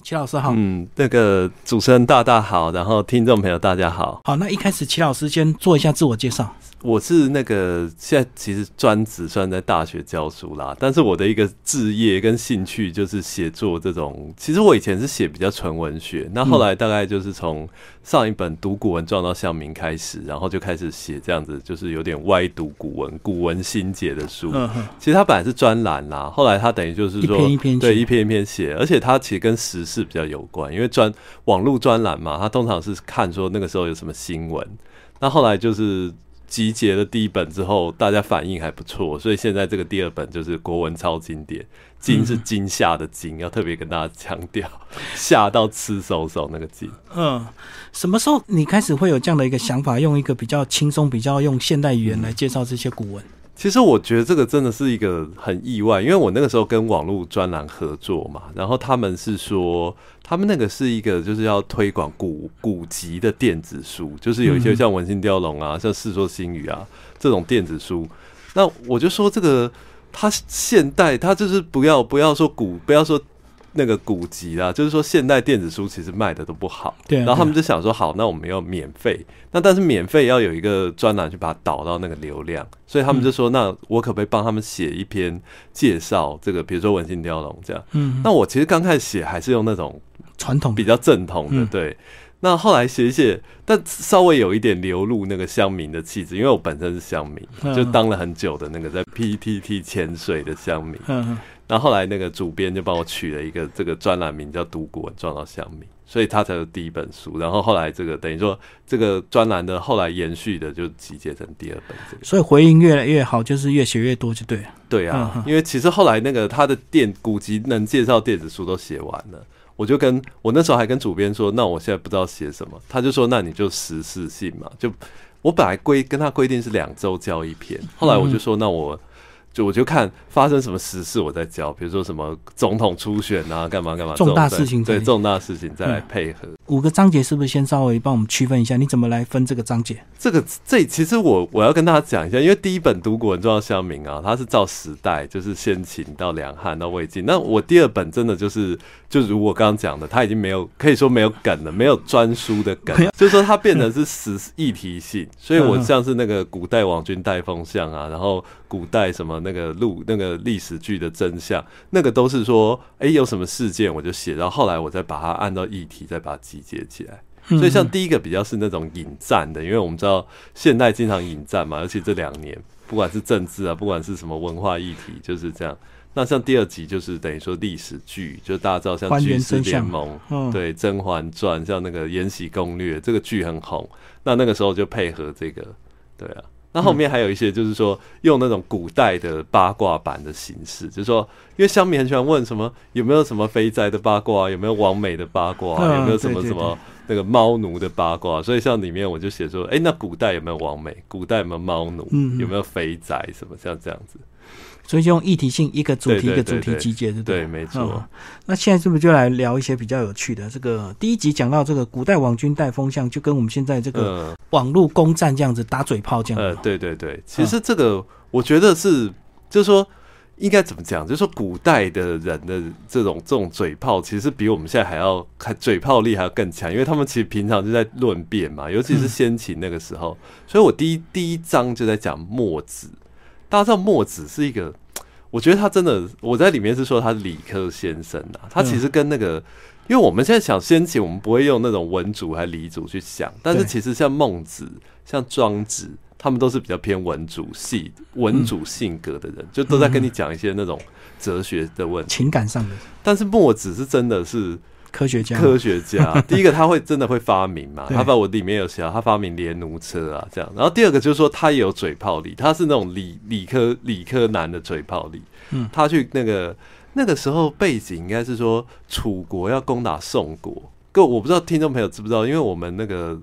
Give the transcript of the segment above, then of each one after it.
齐老师好，嗯，那个主持人大大好，然后听众朋友大家好，好，那一开始齐老师先做一下自我介绍。我是那个现在其实专职算在大学教书啦，但是我的一个志业跟兴趣就是写作这种。其实我以前是写比较纯文学，那后来大概就是从上一本读古文撞到向明开始，然后就开始写这样子，就是有点歪读古文、古文新解的书。嗯其实他本来是专栏啦，后来他等于就是说一篇一篇对一篇一篇写，而且他其实跟时事比较有关，因为专网络专栏嘛，他通常是看说那个时候有什么新闻。那后来就是。集结了第一本之后，大家反应还不错，所以现在这个第二本就是国文超经典，惊是惊吓的惊，要特别跟大家强调，吓到吃手手那个惊。嗯，什么时候你开始会有这样的一个想法，用一个比较轻松、比较用现代语言来介绍这些古文？其实我觉得这个真的是一个很意外，因为我那个时候跟网络专栏合作嘛，然后他们是说，他们那个是一个就是要推广古古籍的电子书，就是有一些像《文心雕龙》啊，像《世说新语》啊这种电子书。那我就说这个，它现代，它就是不要不要说古，不要说。那个古籍啦，就是说现代电子书其实卖的都不好，对。然后他们就想说，好，那我们要免费，那但是免费要有一个专栏去把它导到那个流量，所以他们就说，那我可不可以帮他们写一篇介绍这个，比如说《文心雕龙》这样？嗯。那我其实刚开始写还是用那种传统比较正统的，对。那后来写一写，但稍微有一点流露那个乡民的气质，因为我本身是乡民，就当了很久的那个在 PTT 潜水的乡民。嗯。然后后来那个主编就帮我取了一个这个专栏名叫“读古文撞到乡民”，所以他才有第一本书。然后后来这个等于说这个专栏的后来延续的就集结成第二本。这个所以回应越来越好，就是越写越多，就对了。对啊，因为其实后来那个他的电古籍能介绍电子书都写完了，我就跟我那时候还跟主编说，那我现在不知道写什么，他就说那你就时事性嘛，就我本来规跟他规定是两周交一篇，后来我就说那我。就我就看发生什么实事，我再教，比如说什么总统初选啊，干嘛干嘛，重大事情对重大事情再来配合。五个章节是不是先稍微帮我们区分一下？你怎么来分这个章节？这个这其实我我要跟大家讲一下，因为第一本读古文重要乡民啊，它是照时代，就是先秦到两汉到魏晋。那我第二本真的就是，就如我刚刚讲的，它已经没有可以说没有梗了，没有专书的梗，就是说它变成是时议题性。所以我像是那个古代王君带风向啊，然后古代什么那个录那个历史剧的真相，那个都是说，哎，有什么事件我就写，然后后来我再把它按照议题再把它集。结起来，所以像第一个比较是那种引战的，因为我们知道现代经常引战嘛，而且这两年不管是政治啊，不管是什么文化议题，就是这样。那像第二集就是等于说历史剧，就大家知道像《军事联盟》对《甄嬛传》，像那个《延禧攻略》这个剧很红，那那个时候就配合这个，对啊。那后面还有一些，就是说用那种古代的八卦版的形式，就是说，因为乡民很喜欢问什么有没有什么肥宅的八卦，有没有王美的八卦，有没有什么什么那个猫奴的八卦，所以像里面我就写说，哎，那古代有没有王美？古代有没有猫奴？有没有肥宅？什么像这样子？所以就用议题性一个主题一个主题集结，对对？没错。那现在是不是就来聊一些比较有趣的？这个第一集讲到这个古代网军带风向，就跟我们现在这个网络攻占这样子打嘴炮这样。呃，对对对。其实这个我觉得是，就是说应该怎么讲？就是说古代的人的这种这种嘴炮，其实比我们现在还要还嘴炮力还要更强，因为他们其实平常就在论辩嘛，尤其是先秦那个时候。所以我第一第一章就在讲墨子。大家知道墨子是一个，我觉得他真的，我在里面是说他理科先生啊，他其实跟那个，因为我们现在想先秦，我们不会用那种文主还理主去想，但是其实像孟子、像庄子，他们都是比较偏文主系、文主性格的人，就都在跟你讲一些那种哲学的问题、情感上的。但是墨子是真的是。科学家，科学家，第一个他会真的会发明嘛？他把我里面有写，他发明连奴车啊，这样。然后第二个就是说，他也有嘴炮力，他是那种理理科理科男的嘴炮力。嗯，他去那个那个时候背景应该是说，楚国要攻打宋国。各我不知道听众朋友知不知道，因为我们那个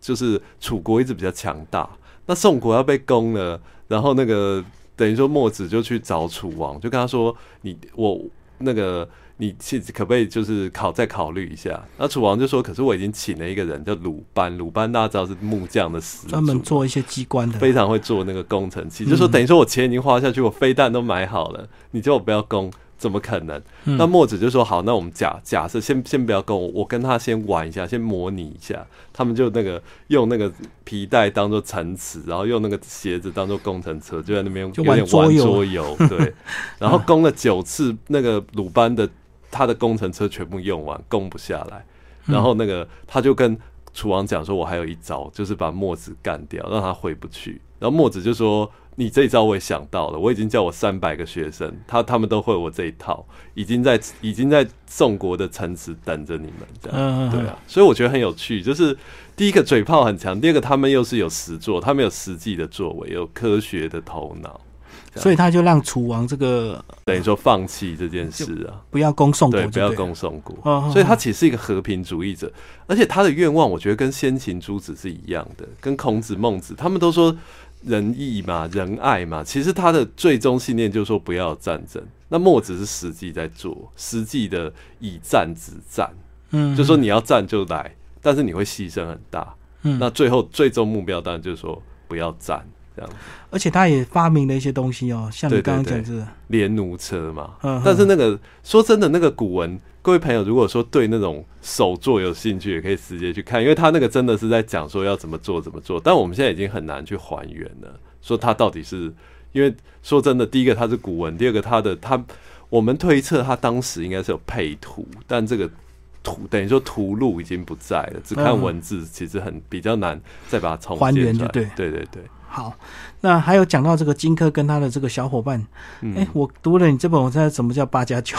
就是楚国一直比较强大，那宋国要被攻了，然后那个等于说墨子就去找楚王，就跟他说：“你我那个。”你去可不可以就是考再考虑一下？那楚王就说：“可是我已经请了一个人叫鲁班，鲁班大家知道是木匠的师，专门做一些机关的，非常会做那个工程器。就说等于说我钱已经花下去，我飞弹都买好了，你叫我不要攻，怎么可能？那墨子就说：“好，那我们假假设，先先不要攻我，我跟他先玩一下，先模拟一下。他们就那个用那个皮带当做城池，然后用那个鞋子当做工程车，就在那边有点玩桌游。对，然后攻了九次，那个鲁班的他的工程车全部用完，供不下来。然后那个他就跟楚王讲说：我还有一招，就是把墨子干掉，让他回不去。然后墨子就说。”你这一招我也想到了，我已经叫我三百个学生，他他们都会我这一套，已经在已经在宋国的城池等着你们，这样对啊，所以我觉得很有趣，就是第一个嘴炮很强，第二个他们又是有实作，他们有实际的作为，有科学的头脑，所以他就让楚王这个等于说放弃这件事啊，不要攻宋国，不要攻宋国，所以他其实是一个和平主义者，而且他的愿望我觉得跟先秦诸子是一样的，跟孔子孟子他们都说。仁义嘛，仁爱嘛，其实他的最终信念就是说不要战争。那墨子是实际在做，实际的以战止战，嗯，就说你要战就来，但是你会牺牲很大，嗯，那最后最终目标当然就是说不要战这样。而且他也发明了一些东西哦，像你刚刚讲的连弩车嘛，嗯，但是那个说真的，那个古文。各位朋友，如果说对那种手作有兴趣，也可以直接去看，因为他那个真的是在讲说要怎么做怎么做。但我们现在已经很难去还原了，说他到底是因为说真的，第一个他是古文，第二个他的他，我们推测他当时应该是有配图，但这个图等于说图录已经不在了，只看文字其实很比较难再把它重还原，就对对对对。好，那还有讲到这个荆轲跟他的这个小伙伴，哎，我读了你这本，我知道什么叫八加九。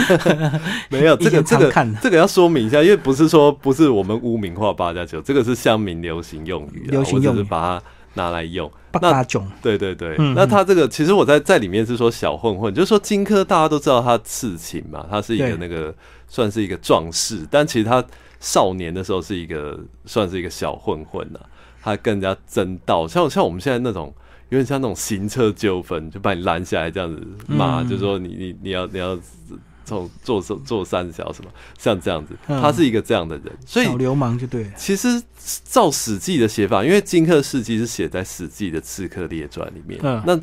没有 这个这个这个要说明一下，因为不是说不是我们污名化八加九，这个是乡民流行用语，流行用语把它拿来用。八加九，对对对。那他这个其实我在在里面是说小混混，就是说荆轲大家都知道他刺秦嘛，他是一个那个算是一个壮士，但其实他少年的时候是一个算是一个小混混呐。他更加争道，像像我们现在那种有点像那种行车纠纷，就把你拦下来这样子骂，就说你你你要你要从做做三小什么，像这样子，他是一个这样的人，所以小流氓就对。其实照《史记》的写法，因为荆轲事迹是写在《史记》的《刺客列传》里面，那。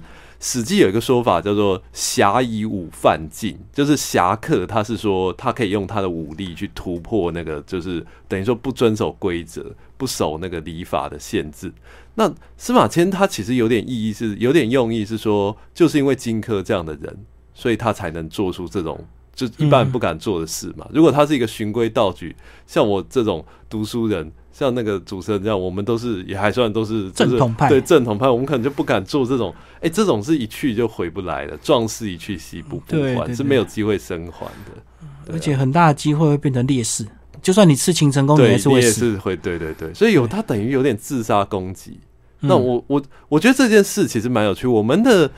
史记有一个说法叫做“侠以武犯禁”，就是侠客，他是说他可以用他的武力去突破那个，就是等于说不遵守规则、不守那个礼法的限制。那司马迁他其实有点意义，是有点用意，是说就是因为荆轲这样的人，所以他才能做出这种就一般不敢做的事嘛。如果他是一个循规蹈矩，像我这种读书人。像那个主持人这样，我们都是也还算都是正统派，对正统派，我们可能就不敢做这种，哎，这种是一去就回不来的，壮士一去兮不复还，是没有机会生还的，而且很大的机会会变成劣势，就算你刺秦成功，你也是会死，会对对对，所以有他等于有点自杀攻击。那我我我觉得这件事其实蛮有趣，我们的。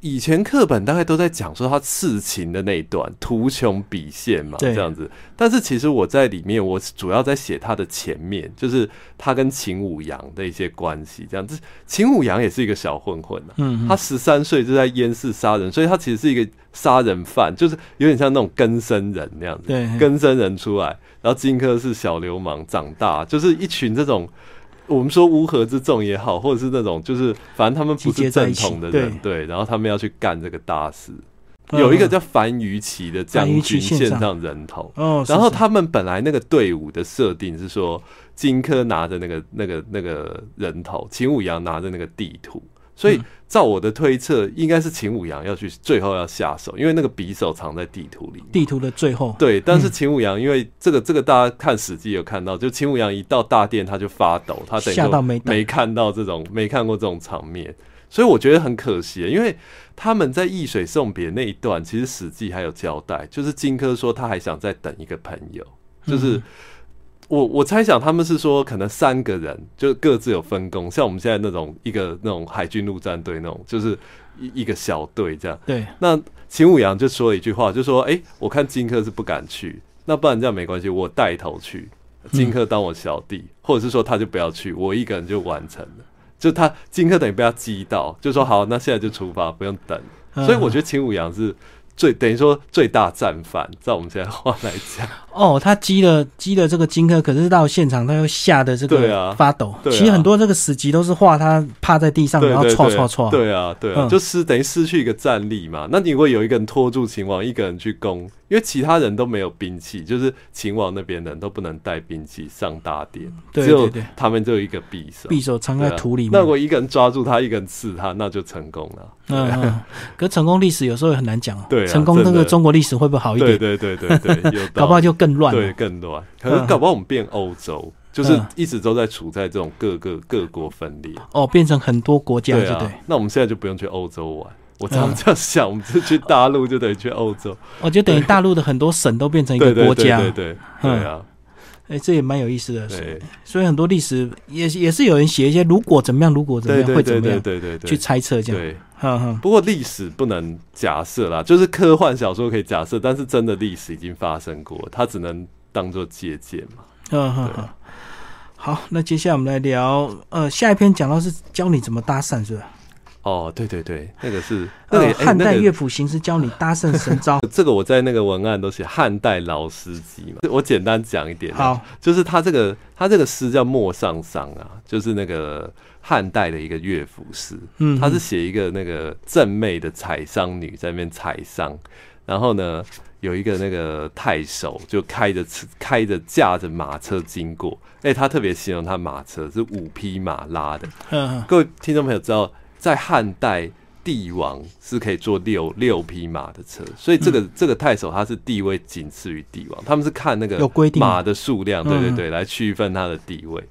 以前课本大概都在讲说他刺秦的那一段，图穷匕现嘛，这样子。但是其实我在里面，我主要在写他的前面，就是他跟秦舞阳的一些关系。这样子，秦舞阳也是一个小混混啊，嗯，他十三岁就在燕市杀人，所以他其实是一个杀人犯，就是有点像那种根生人那样子，对，根生人出来，然后荆轲是小流氓长大，就是一群这种。我们说乌合之众也好，或者是那种就是反正他们不是正统的人，对，然后他们要去干这个大事。有一个叫樊于期的将军献上人头，哦，然后他们本来那个队伍的设定是说，荆轲拿着那个那个那个人头，秦舞阳拿着那个地图。所以，照我的推测，应该是秦舞阳要去最后要下手，因为那个匕首藏在地图里。地图的最后，对。但是秦舞阳，因为这个这个，大家看史记有看到，就秦舞阳一到大殿他就发抖，他等于没没看到这种没看过这种场面，所以我觉得很可惜，因为他们在易水送别那一段，其实史记还有交代，就是荆轲说他还想再等一个朋友，就是。我我猜想他们是说，可能三个人就各自有分工，像我们现在那种一个那种海军陆战队那种，就是一一个小队这样。对。那秦舞阳就说了一句话，就说：“哎，我看荆轲是不敢去，那不然这样没关系，我带头去，荆轲当我小弟，或者是说他就不要去，我一个人就完成了。就他荆轲等于被他激到，就说好，那现在就出发，不用等。所以我觉得秦舞阳是。最等于说最大战犯，在我们现在话来讲，哦，他击了击了这个荆轲，可是到现场他又吓得这个发抖。其实很多这个死籍都是画他趴在地上，然后戳戳戳。对啊，对啊，就失等于失去一个战力嘛。那你会有一个人拖住秦王，一个人去攻。因为其他人都没有兵器，就是秦王那边人都不能带兵器上大殿，只有他们就有一个匕首，匕首藏在土里面。那我一个人抓住他，一个人刺他，那就成功了。嗯，可成功历史有时候也很难讲。对，成功那个中国历史会不会好一点？对对对对对，搞不好就更乱。对，更乱。可能搞不好我们变欧洲，就是一直都在处在这种各个各国分裂。哦，变成很多国家，对对。那我们现在就不用去欧洲玩。我常这样想，我们是去大陆就等于去欧洲，我 就等于大陆的很多省都变成一个国家，对对对啊，哎，这也蛮有意思的。对，所以很多历史也也是有人写一些如果怎么样，如果怎么样会怎么样，对对对，去猜测这样。对，不过历史不能假设啦，就是科幻小说可以假设，但是真的历史已经发生过，它只能当做借鉴嘛。嗯哼哼。好，那接下来我们来聊，呃，下一篇讲到是教你怎么搭讪，是吧？哦，对对对，那个是那个汉代乐府行诗教你搭讪神招。这个我在那个文案都写汉代老司机嘛。我简单讲一点，好，就是他这个他这个诗叫《陌上桑》啊，就是那个汉代的一个乐府诗。嗯，他是写一个那个正妹的采桑女在那边采桑，然后呢有一个那个太守就开着车开着驾着马车经过，哎，他特别形容他马车是五匹马拉的。各位听众朋友知道。在汉代，帝王是可以坐六六匹马的车，所以这个这个太守他是地位仅次于帝王，他们是看那个马的数量，对对对，来区分他的地位。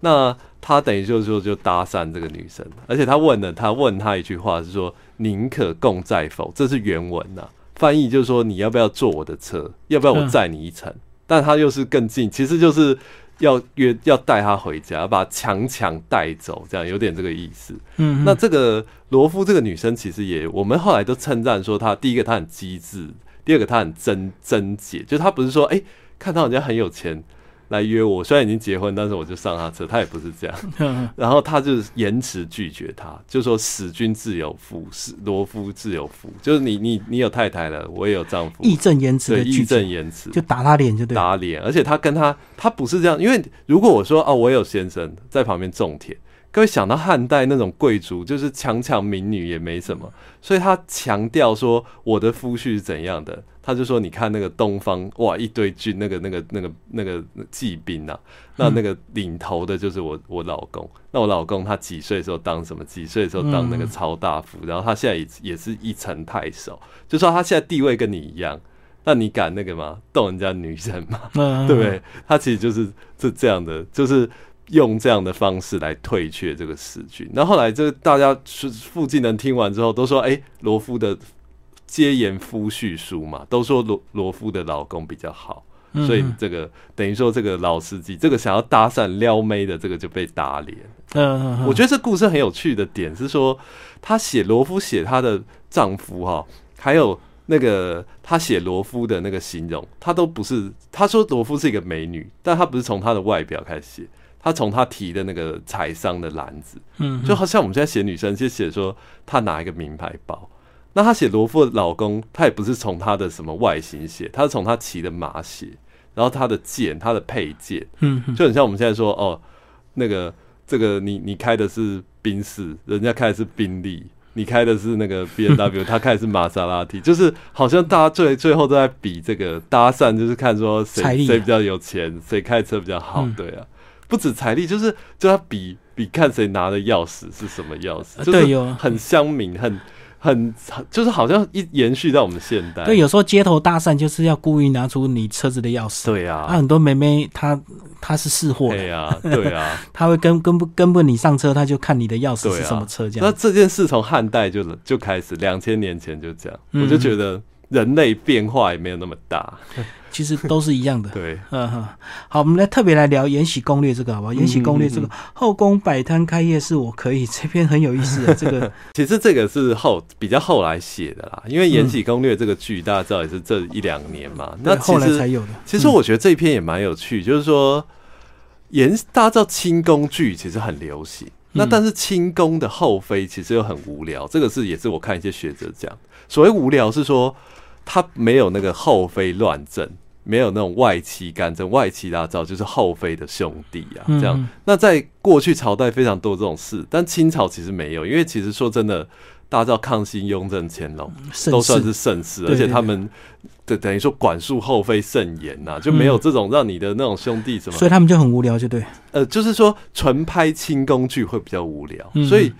那他等于就是说就搭讪这个女生，而且他问了他问他一句话是说宁可共载否？这是原文呐，翻译就是说你要不要坐我的车？要不要我载你一程？但他又是更近，其实就是。要约要带他回家，把强强带走，这样有点这个意思。嗯，那这个罗夫这个女生其实也，我们后来都称赞说她，第一个她很机智，第二个她很贞贞洁，就她不是说哎看到人家很有钱。来约我，虽然已经结婚，但是我就上他车，他也不是这样。然后他就延迟拒绝他，就说“使君自有夫，是罗夫自有夫”，就是你你你有太太了，我也有丈夫。义正言辞的义正言辞，就打他脸就对。打脸，而且他跟他他不是这样，因为如果我说哦，我有先生在旁边种田。各位想到汉代那种贵族，就是强抢民女也没什么，所以他强调说我的夫婿是怎样的，他就说你看那个东方哇一堆军那个那个那个那个骑兵啊，那那个领头的就是我我老公，那我老公他几岁时候当什么？几岁时候当那个超大夫，然后他现在也也是一城太守，就说他现在地位跟你一样，那你敢那个吗？动人家女人吗？对不对？他其实就是这这样的，就是。用这样的方式来退却这个死军，那后来这大家附近人听完之后都说：“哎，罗夫的接言夫婿书嘛，都说罗罗夫的老公比较好，所以这个等于说这个老司机，这个想要搭讪撩妹的这个就被打脸。”嗯，我觉得这故事很有趣的点是说，他写罗夫写他的丈夫哈，还有那个他写罗夫的那个形容，他都不是他说罗夫是一个美女，但他不是从他的外表开始写。他从他提的那个彩商的篮子，嗯，就好像我们现在写女生，就写说他拿一个名牌包。那他写罗富的老公，他也不是从他的什么外形写，他是从他骑的马写，然后他的剑，他的配件，嗯，就很像我们现在说哦，那个这个你你开的是宾士，人家开的是宾利，你开的是那个 B N W，他开的是玛莎拉蒂，就是好像大家最最后都在比这个搭讪，就是看说谁谁比较有钱，谁开车比较好，对啊。不止财力，就是就他比比看谁拿的钥匙是什么钥匙，就是很乡民，很很就是好像一延续到我们现代。对，有时候街头搭讪就是要故意拿出你车子的钥匙。对啊，很多妹妹她她是试货。对啊，对啊，她会跟跟不跟不你上车，她就看你的钥匙是什么车这样。那这件事从汉代就就开始，两千年前就这样，我就觉得人类变化也没有那么大。其实都是一样的。对，嗯哼，好，我们来特别来聊《延禧攻略》这个，好不好？《延禧攻略》这个后宫摆摊开业是我可以，这篇很有意思的。这个其实这个是后比较后来写的啦，因为《延禧攻略》这个剧大家知道也是这一两年嘛，那后来才有的。其实我觉得这一篇也蛮有趣，就是说延大家知道清宫剧其实很流行，那但是清宫的后妃其实又很无聊，这个是也是我看一些学者讲，所谓无聊是说。他没有那个后妃乱政，没有那种外戚干政、外戚大造，就是后妃的兄弟啊，这样。那在过去朝代非常多这种事，但清朝其实没有，因为其实说真的。大家知道康熙、雍正、乾隆都算是盛世，而且他们对等于说管束后妃甚严呐，就没有这种让你的那种兄弟什么，所以他们就很无聊，就对。呃，就是说纯拍清工剧会比较无聊，所以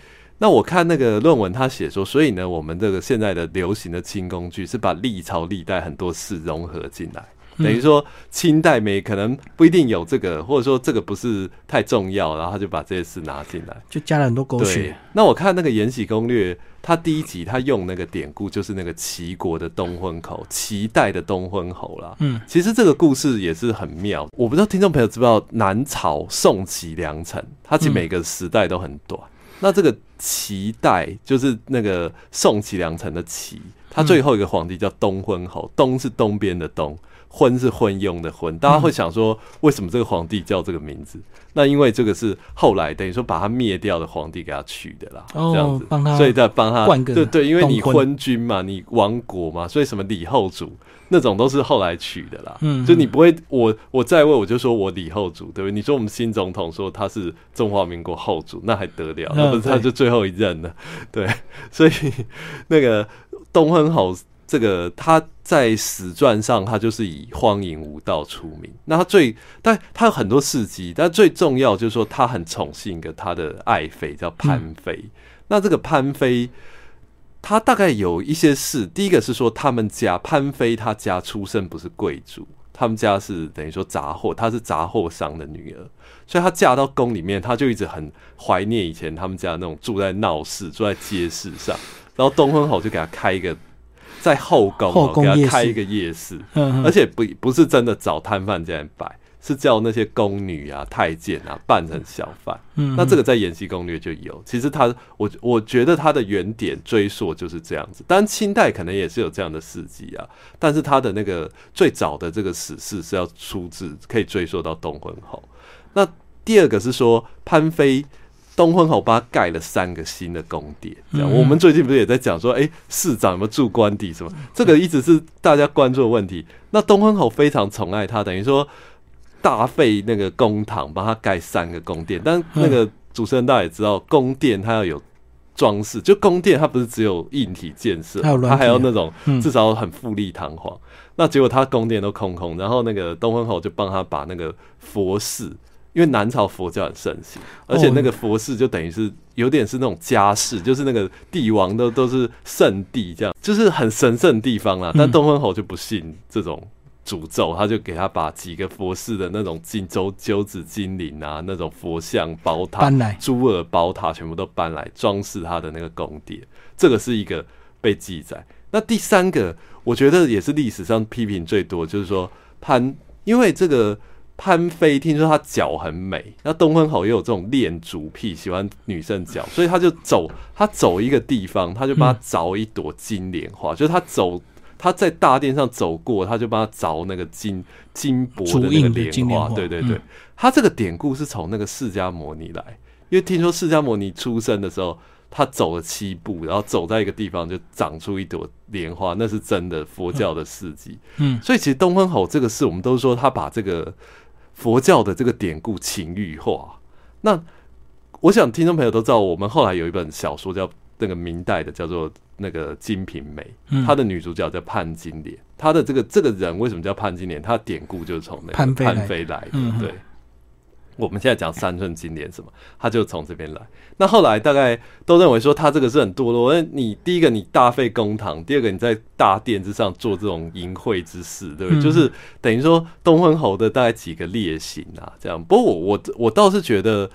那我看那个论文，他写说，所以呢，我们这个现在的流行的清工剧是把历朝历代很多事融合进来。等于说清代没可能不一定有这个，或者说这个不是太重要，然后他就把这些事拿进来，就加了很多狗血。那我看那个《延禧攻略》，他第一集他用那个典故，就是那个齐国的东昏侯，齐代的东昏侯啦。嗯，其实这个故事也是很妙。我不知道听众朋友知不知道，南朝宋齐梁陈，它其实每个时代都很短。那这个齐代就是那个宋齐梁陈的齐，他最后一个皇帝叫东昏侯，东是东边的东。昏是昏庸的昏，大家会想说，为什么这个皇帝叫这个名字？那因为这个是后来等于说把他灭掉的皇帝给他取的啦，这样子，所以在帮他对对，因为你昏君嘛，你亡国嘛，所以什么李后主那种都是后来取的啦。嗯，就你不会，我我在位我就说我李后主，对不对？你说我们新总统说他是中华民国后主，那还得了？那不是他就最后一任了？对，所以那个东昏侯。这个他在史传上，他就是以荒淫无道出名。那他最，但他有很多事迹，但最重要就是说，他很宠幸一个他的爱妃，叫潘妃。那这个潘妃，他大概有一些事。第一个是说，他们家潘妃他家出身不是贵族，他们家是等于说杂货，她是杂货商的女儿，所以她嫁到宫里面，她就一直很怀念以前他们家那种住在闹市、住在街市上。然后东昏侯就给她开一个。在后宫给他开一个夜市，而且不不是真的找摊贩这样摆，是叫那些宫女啊、太监啊扮成小贩。那这个在《延禧攻略》就有。其实他，我我觉得他的原点追溯就是这样子。当然清代可能也是有这样的事迹啊，但是他的那个最早的这个史事是要出自可以追溯到东昏侯。那第二个是说潘妃。东昏侯帮他盖了三个新的宫殿，这样我们最近不是也在讲说，哎，市长有没有住官邸什么？这个一直是大家关注的问题。那东昏侯非常宠爱他，等于说大费那个公堂帮他盖三个宫殿。但那个主持人大家也知道，宫殿它要有装饰，就宫殿它不是只有硬体建设，它还要那种至少很富丽堂皇。那结果他宫殿都空空，然后那个东昏侯就帮他把那个佛寺。因为南朝佛教很盛行，而且那个佛寺就等于是有点是那种家世，就是那个帝王都都是圣地，这样就是很神圣地方啦。但东昏侯就不信这种诅咒，他就给他把几个佛寺的那种金州九子金陵啊，那种佛像宝塔、珠尔宝塔全部都搬来装饰他的那个宫殿。这个是一个被记载。那第三个，我觉得也是历史上批评最多，就是说潘，因为这个。潘飞听说她脚很美，那东昏侯也有这种恋足癖，喜欢女生脚，所以他就走，他走一个地方，他就帮他凿一朵金莲花，就是他走，他在大殿上走过，他就帮他凿那个金金箔的那个莲花，对对对，他这个典故是从那个释迦摩尼来，因为听说释迦摩尼出生的时候。他走了七步，然后走在一个地方就长出一朵莲花，那是真的佛教的事迹。嗯，所以其实东昏侯这个事，我们都说他把这个佛教的这个典故情欲化。那我想听众朋友都知道，我们后来有一本小说叫那个明代的，叫做那个《金瓶梅》，它的女主角叫潘金莲。她的这个这个人为什么叫潘金莲？她的典故就是从那个潘妃来的，对。我们现在讲三寸金莲什么，他就从这边来。那后来大概都认为说他这个是很堕落。那你第一个你大费公堂，第二个你在大殿之上做这种淫秽之事，对不对？就是等于说东昏侯的大概几个劣行啊，这样。不过我我我倒是觉得，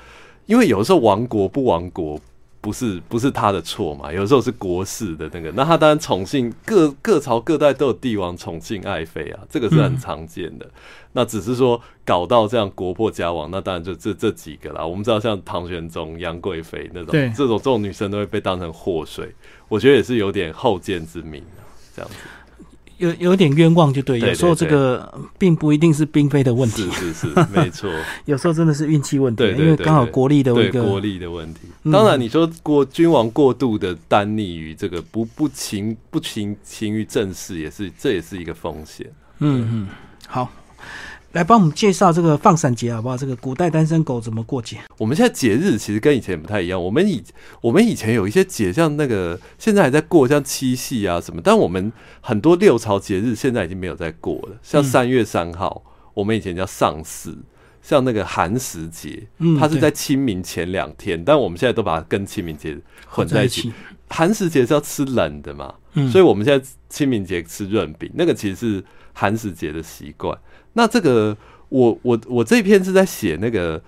因为有时候亡国不亡国。不是不是他的错嘛？有时候是国事的那个，那他当然宠幸各各朝各代都有帝王宠幸爱妃啊，这个是很常见的。那只是说搞到这样国破家亡，那当然就这这几个啦。我们知道像唐玄宗、杨贵妃那种，这种这种女生都会被当成祸水，我觉得也是有点后见之明啊，这样子。有有点冤枉就对，有时候这个并不一定是兵非的问题，是是是，没错，有时候真的是运气问题，对，因为刚好国力的一个国力的问题。当然，你说过君王过度的单溺于这个不不情不情情于政事，也是这也是一个风险。嗯嗯，好。来帮我们介绍这个放闪节好不好？这个古代单身狗怎么过节？我们现在节日其实跟以前不太一样。我们以我们以前有一些节，像那个现在还在过，像七夕啊什么。但我们很多六朝节日现在已经没有在过了。像三月三号，我们以前叫上巳。像那个寒食节，它是在清明前两天，但我们现在都把它跟清明节混在一起。寒食节是要吃冷的嘛？所以我们现在清明节吃润饼，那个其实是寒食节的习惯。那这个，我我我这篇是在写那个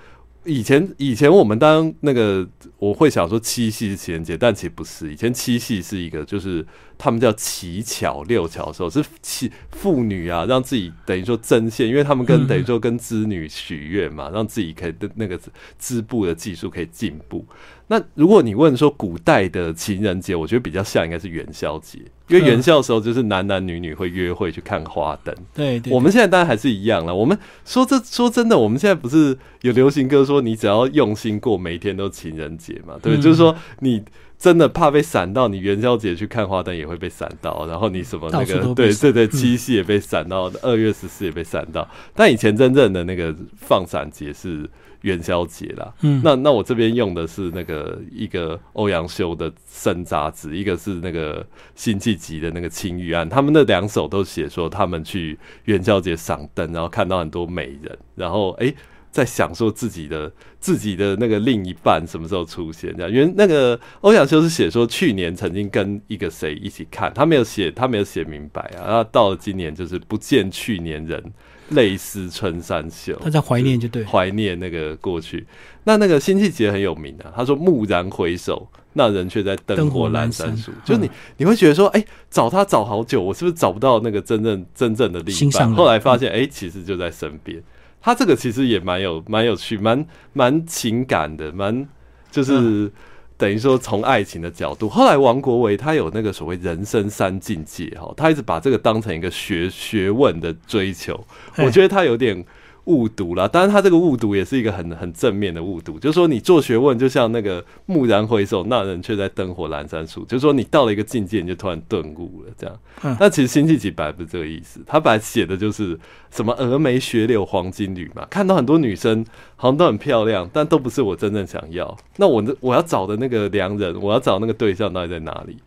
以前以前我们当那个我会想说七夕是情人节，但其实不是。以前七夕是一个就是他们叫乞巧六巧的时候，是乞妇女啊，让自己等于说针线，因为他们跟等于说跟织女许愿嘛，让自己可以的那个织布的技术可以进步。那如果你问说古代的情人节，我觉得比较像应该是元宵节，因为元宵的时候就是男男女女会约会去看花灯。对，我们现在当然还是一样了。我们说这说真的，我们现在不是有流行歌说你只要用心过，每一天都情人节嘛？对，就是说你真的怕被闪到，你元宵节去看花灯也会被闪到，然后你什么那个对对对，七夕也被闪到，二月十四也被闪到。但以前真正的那个放闪节是。元宵节啦，嗯，那那我这边用的是那个一个欧阳修的《生杂志》，一个是那个辛弃疾的那个《青玉案》，他们那两首都写说他们去元宵节赏灯，然后看到很多美人，然后哎，在享受自己的自己的那个另一半什么时候出现这样。因为那个欧阳修是写说去年曾经跟一个谁一起看，他没有写，他没有写明白啊。然后到了今年就是不见去年人。泪湿春衫袖，他在怀念就对，怀念那个过去。那那个辛弃疾很有名啊，他说蓦然回首，那人却在灯火阑珊处。就你你会觉得说，哎，找他找好久，我是不是找不到那个真正真正的另一半？后来发现，哎，其实就在身边。他这个其实也蛮有蛮有趣，蛮蛮情感的，蛮就是。等于说，从爱情的角度，后来王国维他有那个所谓人生三境界哈，他一直把这个当成一个学学问的追求，我觉得他有点。误读了，当然他这个误读也是一个很很正面的误读，就是说你做学问就像那个蓦然回首，那人却在灯火阑珊处，就是说你到了一个境界，你就突然顿悟了，这样。那其实辛弃疾本来不是这个意思，他本来写的就是什么峨眉雪柳黄金缕嘛，看到很多女生好像都很漂亮，但都不是我真正想要。那我的我要找的那个良人，我要找那个对象到底在哪里？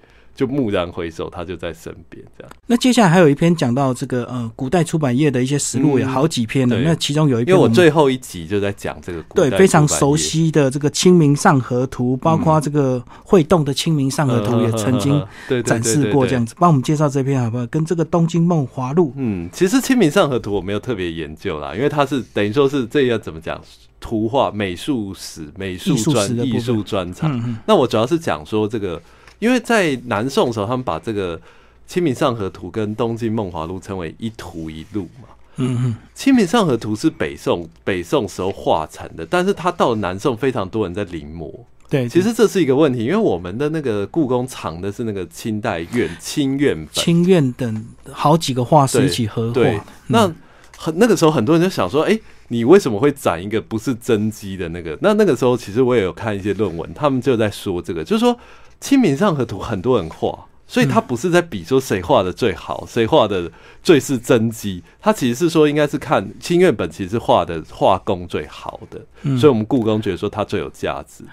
就蓦然回首，他就在身边，这样。那接下来还有一篇讲到这个呃，古代出版业的一些实录，有好几篇的。那其中有一篇，因为我最后一集就在讲这个，对，非常熟悉的这个《清明上河图》，包括这个会动的《清明上河图》也曾经展示过，这样子。帮我们介绍这篇好不好？跟这个《东京梦华录》。嗯，其实《清明上河图》我没有特别研究啦，因为它是等于说是这要怎么讲，图画美术史、美术专艺术专长。那我主要是讲说这个。因为在南宋的时候，他们把这个《清明上河图》跟《东京梦华录》称为一图一路嘛。嗯嗯，《清明上河图》是北宋北宋时候画成的，但是它到了南宋，非常多人在临摹。对，其实这是一个问题，因为我们的那个故宫藏的是那个清代院清院本，清院等好几个画师一起合画。那很那个时候，很多人就想说：“哎，你为什么会展一个不是真迹的那个？”那那个时候，其实我也有看一些论文，他们就在说这个，就是说。清明上河图很多人画，所以他不是在比说谁画的最好，谁画的最是真迹。他其实是说，应该是看清苑本其实画的画工最好的，所以我们故宫觉得说它最有价值。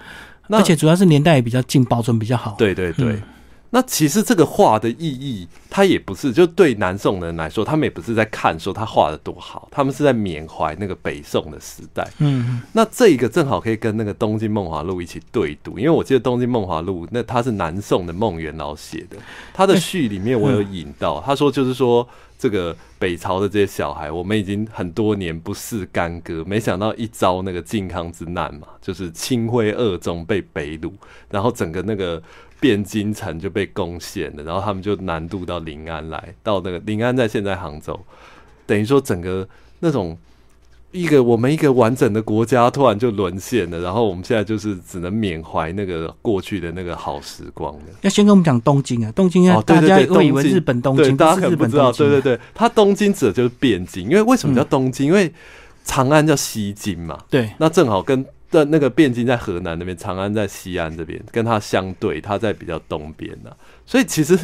而且主要是年代也比较近，保存比较好。对对对。那其实这个画的意义，他也不是就对南宋人来说，他们也不是在看说他画的多好，他们是在缅怀那个北宋的时代。嗯，那这一个正好可以跟那个《东京梦华录》一起对读，因为我记得《东京梦华录》那他是南宋的孟元老写的，他的序里面我有引到，他说就是说这个北朝的这些小孩，我们已经很多年不是干戈，没想到一遭那个靖康之难嘛，就是清徽二宗被北虏，然后整个那个。汴京城就被攻陷了，然后他们就南渡到临安来，到那个临安在现在杭州，等于说整个那种一个我们一个完整的国家突然就沦陷了，然后我们现在就是只能缅怀那个过去的那个好时光了。要先跟我们讲东京啊，东京啊，大家都以为日本东京，大家可能不知道。对对对，它东京指的就是汴京，因为为什么叫东京？因为长安叫西京嘛。对，那正好跟的那个汴京在河南那边，长安在西安这边，跟它相对，它在比较东边呢。所以其实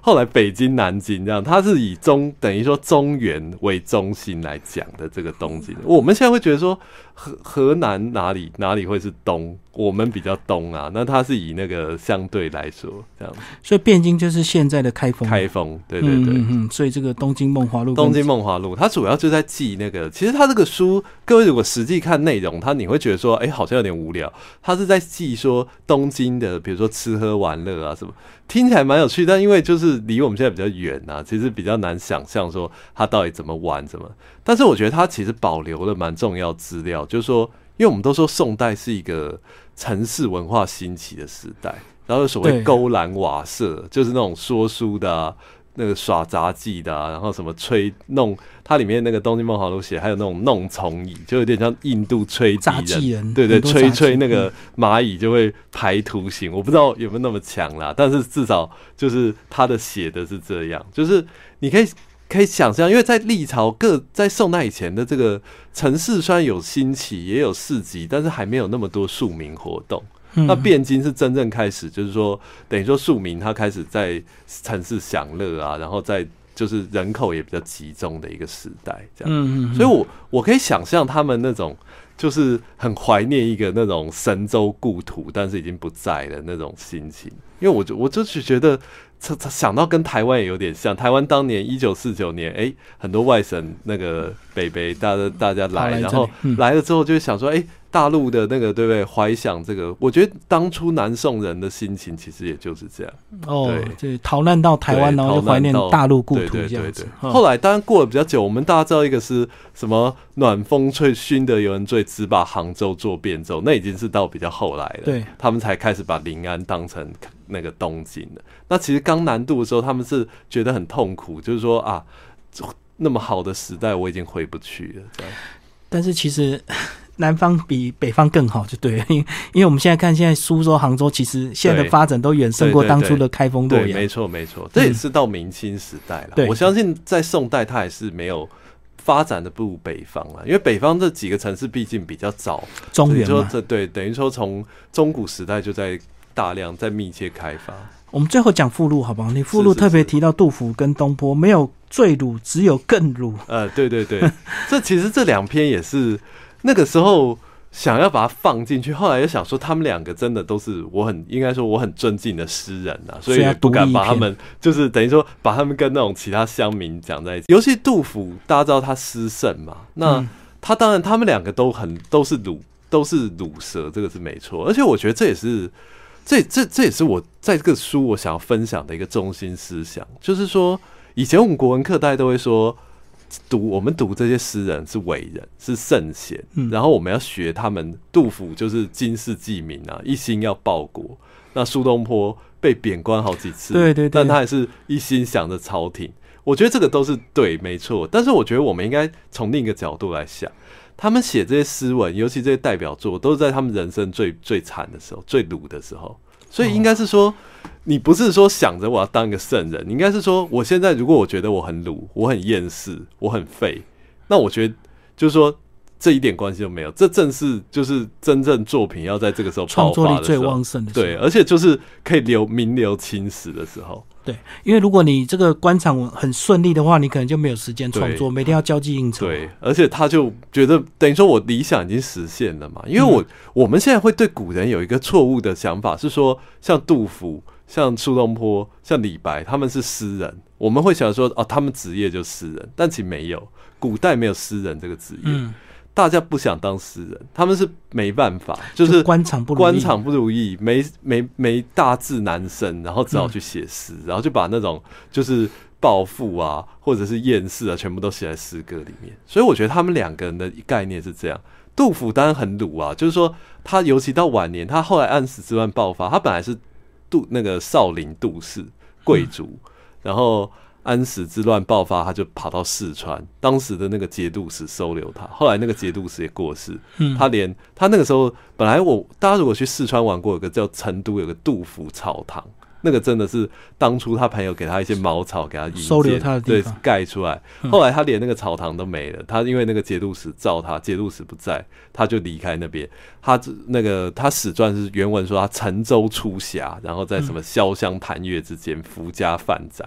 后来北京、南京这样，它是以中等于说中原为中心来讲的这个东京。我们现在会觉得说河河南哪里哪里会是东？我们比较东啊，那它是以那个相对来说这样。所以汴京就是现在的开封。开封，对对对。嗯所以这个东京梦华录，东京梦华录，它主要就在记那个。其实它这个书，各位如果实际看内容，它你会觉得说，哎，好像有点无聊。它是在记说东京的，比如说吃喝玩乐啊什么。听起来蛮有趣，但因为就是离我们现在比较远啊，其实比较难想象说他到底怎么玩怎么。但是我觉得他其实保留了蛮重要资料，就是说，因为我们都说宋代是一个城市文化兴起的时代，然后所谓勾栏瓦舍，就是那种说书的。那个耍杂技的，然后什么吹弄，它里面那个《东京梦华录》写，还有那种弄虫蚁，就有点像印度吹杂技人，对对，吹吹那个蚂蚁就会排图形，我不知道有没有那么强啦，但是至少就是他的写的是这样，就是你可以可以想象，因为在历朝各在宋代以前的这个城市虽然有兴起，也有市集，但是还没有那么多庶民活动。那汴京是真正开始，就是说，等于说庶民他开始在城市享乐啊，然后在就是人口也比较集中的一个时代，这样。嗯嗯。所以我我可以想象他们那种就是很怀念一个那种神州故土，但是已经不在的那种心情。因为我就我就是觉得，想到跟台湾也有点像。台湾当年一九四九年，哎，很多外省那个北北大家大家来，然后来了之后就想说，哎。大陆的那个对不对？怀想这个，我觉得当初南宋人的心情其实也就是这样。哦，对，逃难到台湾，然后就怀念大陆故土这样子。后来当然过了比较久，我们大家知道一个是什么？暖风吹，熏得有人醉，只把杭州作汴州。那已经是到比较后来了。对，他们才开始把临安当成那个东京的。那其实刚南渡的时候，他们是觉得很痛苦，就是说啊，那么好的时代我已经回不去了。但是其实。南方比北方更好，就对了，因因为我们现在看，现在苏州、杭州，其实现在的发展都远胜过当初的开封、洛阳。没错，没错，这也是到明清时代了。我相信在宋代，它也是没有发展的不如北方了，因为北方这几个城市毕竟比较早。中原说这对，等于说从中古时代就在大量在密切开发。我们最后讲附录好不好？你附录特别提到杜甫跟东坡，没有最鲁，只有更鲁。呃，对对对，这其实这两篇也是。那个时候想要把它放进去，后来又想说他们两个真的都是我很应该说我很尊敬的诗人呐，所以不敢把他们就是等于说把他们跟那种其他乡民讲在一起。尤其杜甫，大家知道他诗圣嘛，那他当然他们两个都很都是鲁都是鲁蛇，这个是没错。而且我觉得这也是这这这也是我在这个书我想要分享的一个中心思想，就是说以前我们国文课大家都会说。读我们读这些诗人是伟人是圣贤，然后我们要学他们。杜甫就是经世济民啊，一心要报国。那苏东坡被贬官好几次，对对，但他还是一心想着朝廷。我觉得这个都是对，没错。但是我觉得我们应该从另一个角度来想，他们写这些诗文，尤其这些代表作，都是在他们人生最最惨的时候、最鲁的时候。所以应该是说，你不是说想着我要当一个圣人，你应该是说，我现在如果我觉得我很鲁，我很厌世，我很废，那我觉得就是说这一点关系都没有。这正是就是真正作品要在这个时候创作力最旺盛的时候对，而且就是可以留名留青史的时候。对，因为如果你这个官场很顺利的话，你可能就没有时间创作，每天要交际应酬。对，而且他就觉得等于说我理想已经实现了嘛。因为我我们现在会对古人有一个错误的想法，是说像杜甫、像苏东坡、像李白，他们是诗人，我们会想说哦，他们职业就诗人，但其实没有，古代没有诗人这个职业。大家不想当诗人，他们是没办法，就是官场不官场不如意，没没没大志难伸，然后只好去写诗，然后就把那种就是暴富啊，或者是厌世啊，全部都写在诗歌里面。所以我觉得他们两个人的概念是这样。杜甫当然很鲁啊，就是说他尤其到晚年，他后来安史之乱爆发，他本来是杜那个少林杜氏贵族，然后。安史之乱爆发，他就跑到四川，当时的那个节度使收留他。后来那个节度使也过世，嗯他连他那个时候本来我大家如果去四川玩过，有个叫成都有个杜甫草堂，那个真的是当初他朋友给他一些茅草给他收留他的地对方盖出来。嗯后来他连那个草堂都没了，他因为那个节度使召他，节度使不在，他就离开那边。他那个他史传是原文说他乘舟出峡，然后在什么潇湘潭月之间福家泛载。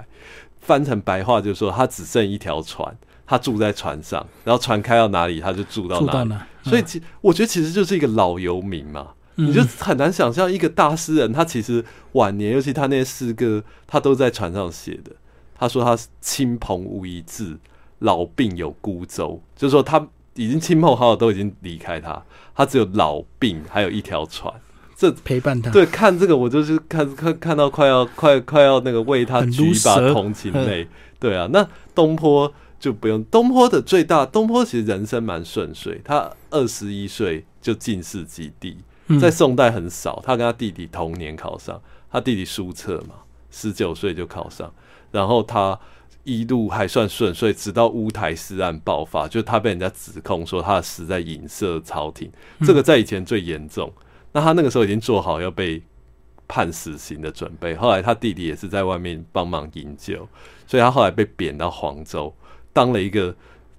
翻成白话就是说他只剩一条船，他住在船上，然后船开到哪里他就住到哪里。所以其我觉得其实就是一个老游民嘛，嗯你就很难想象一个大诗人，他其实晚年，尤其他那些诗歌，他都在船上写的。他说他亲朋无一字，老病有孤舟，就是说他已经亲朋好友都已经离开他，他只有老病还有一条船。这陪伴他。对看这个，我就是看看看到快要快快要那个为他很举一把同情泪。对啊，那东坡就不用。东坡的最大，东坡其实人生蛮顺遂，他二十一岁就进士及第，嗯在宋代很少。他跟他弟弟同年考上，他弟弟苏辙嘛，十九岁就考上，然后他。一路还算顺遂，直到乌台诗案爆发，就是他被人家指控说他的诗在影射朝廷，这个在以前最严重。那他那个时候已经做好要被判死刑的准备，后来他弟弟也是在外面帮忙营救，所以他后来被贬到黄州，当了一个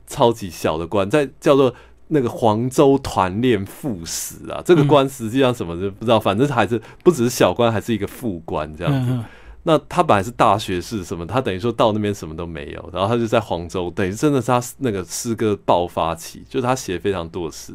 超级小的官，在叫做那个黄州团练副使啊。这个官实际上什么都不知道，反正还是不只是小官，还是一个副官这样子。那他本来是大学士什么，他等于说到那边什么都没有，然后他就在黄州，等于真的是他那个诗歌爆发期，就是他写非常多的诗，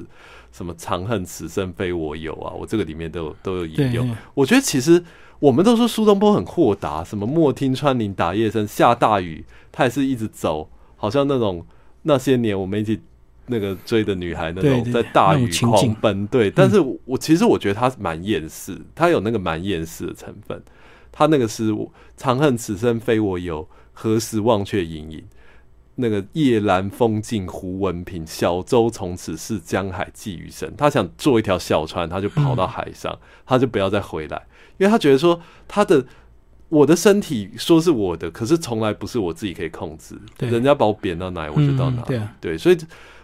什么长恨此生非我有啊，我这个里面都有都有引用。我觉得其实我们都说苏东坡很豁达，什么莫听穿林打叶声，下大雨他也是一直走，好像那种那些年我们一起那个追的女孩那种在大雨狂奔，对。但是我我其实我觉得他蛮厌世，他有那个蛮厌世的成分。他那个是“长恨此生非我有，何时忘却营营”。那个夜阑风静胡文平，小舟从此是，江海寄余生。他想做一条小船，他就跑到海上，他就不要再回来，因为他觉得说他的我的身体说是我的，可是从来不是我自己可以控制。对人家把我贬到哪里，我就到哪里。嗯对啊对，所以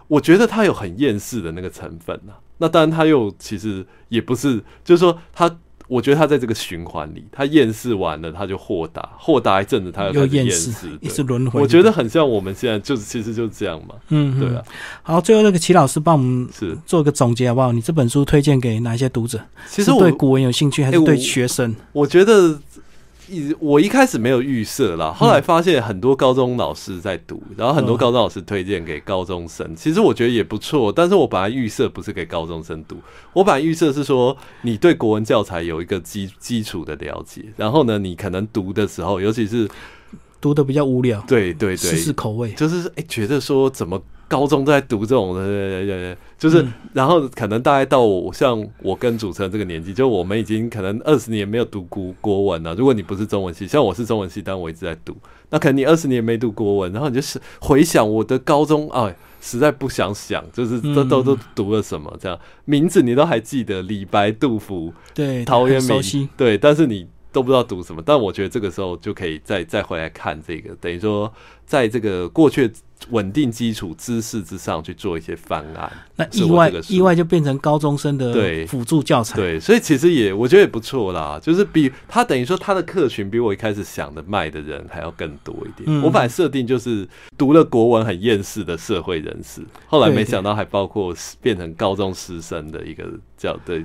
我觉得他有很厌世的那个成分呐、那当然，他又其实也不是，就是说他。我觉得他在这个循环里，他厌世完了，他就豁达，豁达一阵子，他又厌厌世世，一对直轮回。我觉得很像我们现在就是其实就是这样嘛，嗯，嗯对啊，。好，最后那个齐老师帮我们是。做一个总结好不好？你这本书推荐给哪一些读者？其实对古文有兴趣，还是对学生？我觉得一我一开始没有预设啦，后来发现很多高中老师在读，然后很多嗯。高中老师推荐给高中生，其实我觉得也不错。但是我本来预设不是给高中生读，我本来预设是说你对国文教材有一个基基础的了解，然后呢，你可能读的时候，尤其是读的比较无聊，对对对。试试对，口味。就是哎、觉得说怎么高中都在读这种的，对对对对。就是、嗯。然后可能大概到我像我跟主持人这个年纪，就我们已经可能二十年没有读国国文了。如果你不是中文系，像我是中文系，但我一直在读，那可能你二十年没读国文，然后你就是回想我的高中，哎，实在不想想，就是都嗯。都都读了什么，这样。名字你都还记得，李白、杜甫、对，陶渊明。对，但是你都不知道读什么。但我觉得这个时候就可以再再回来看这个，等于说在这个过去稳定基础知识之上去做一些方案。那意外意外就变成高中生的对辅助教材。对，所以其实也我觉得也不错啦，就是比他等于说他的客群比我一开始想的卖的人还要更多一点。嗯我本来设定就是读了国文很厌世的社会人士，后来没想到还包括变成高中师生的一个教的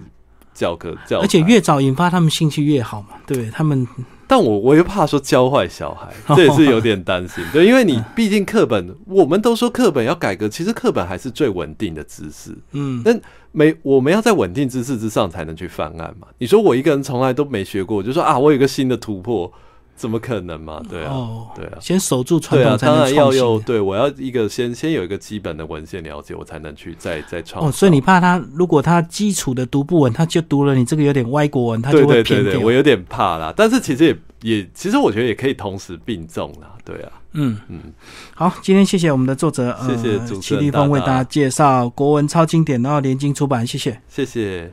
教科教，而且越早引发他们兴趣越好嘛，对不对？他们但我我又怕说教坏小孩，这也是有点担心。对，因为你毕竟课本，我们都说课本要改革，其实课本还是最稳定的知识。嗯，那没我们要在稳定知识之上才能去犯案嘛。你说我一个人从来都没学过，我就说啊，我有个新的突破，怎么可能嘛？对啊，哦，对啊。先守住传对啊，当然要。有对我要一个先先有一个基本的文献了解，我才能去再再创造。哦，所以你怕他如果他基础的读不稳，他就读了你这个有点歪国文，他就会偏掉。我有点怕啦。但是其实也也，其实我觉得也可以同时并重啦。对啊，嗯嗯，好，今天谢谢我们的作者，呃，谢谢齐立峰为大家介绍国文超经典，然后联经出版，谢谢。谢谢。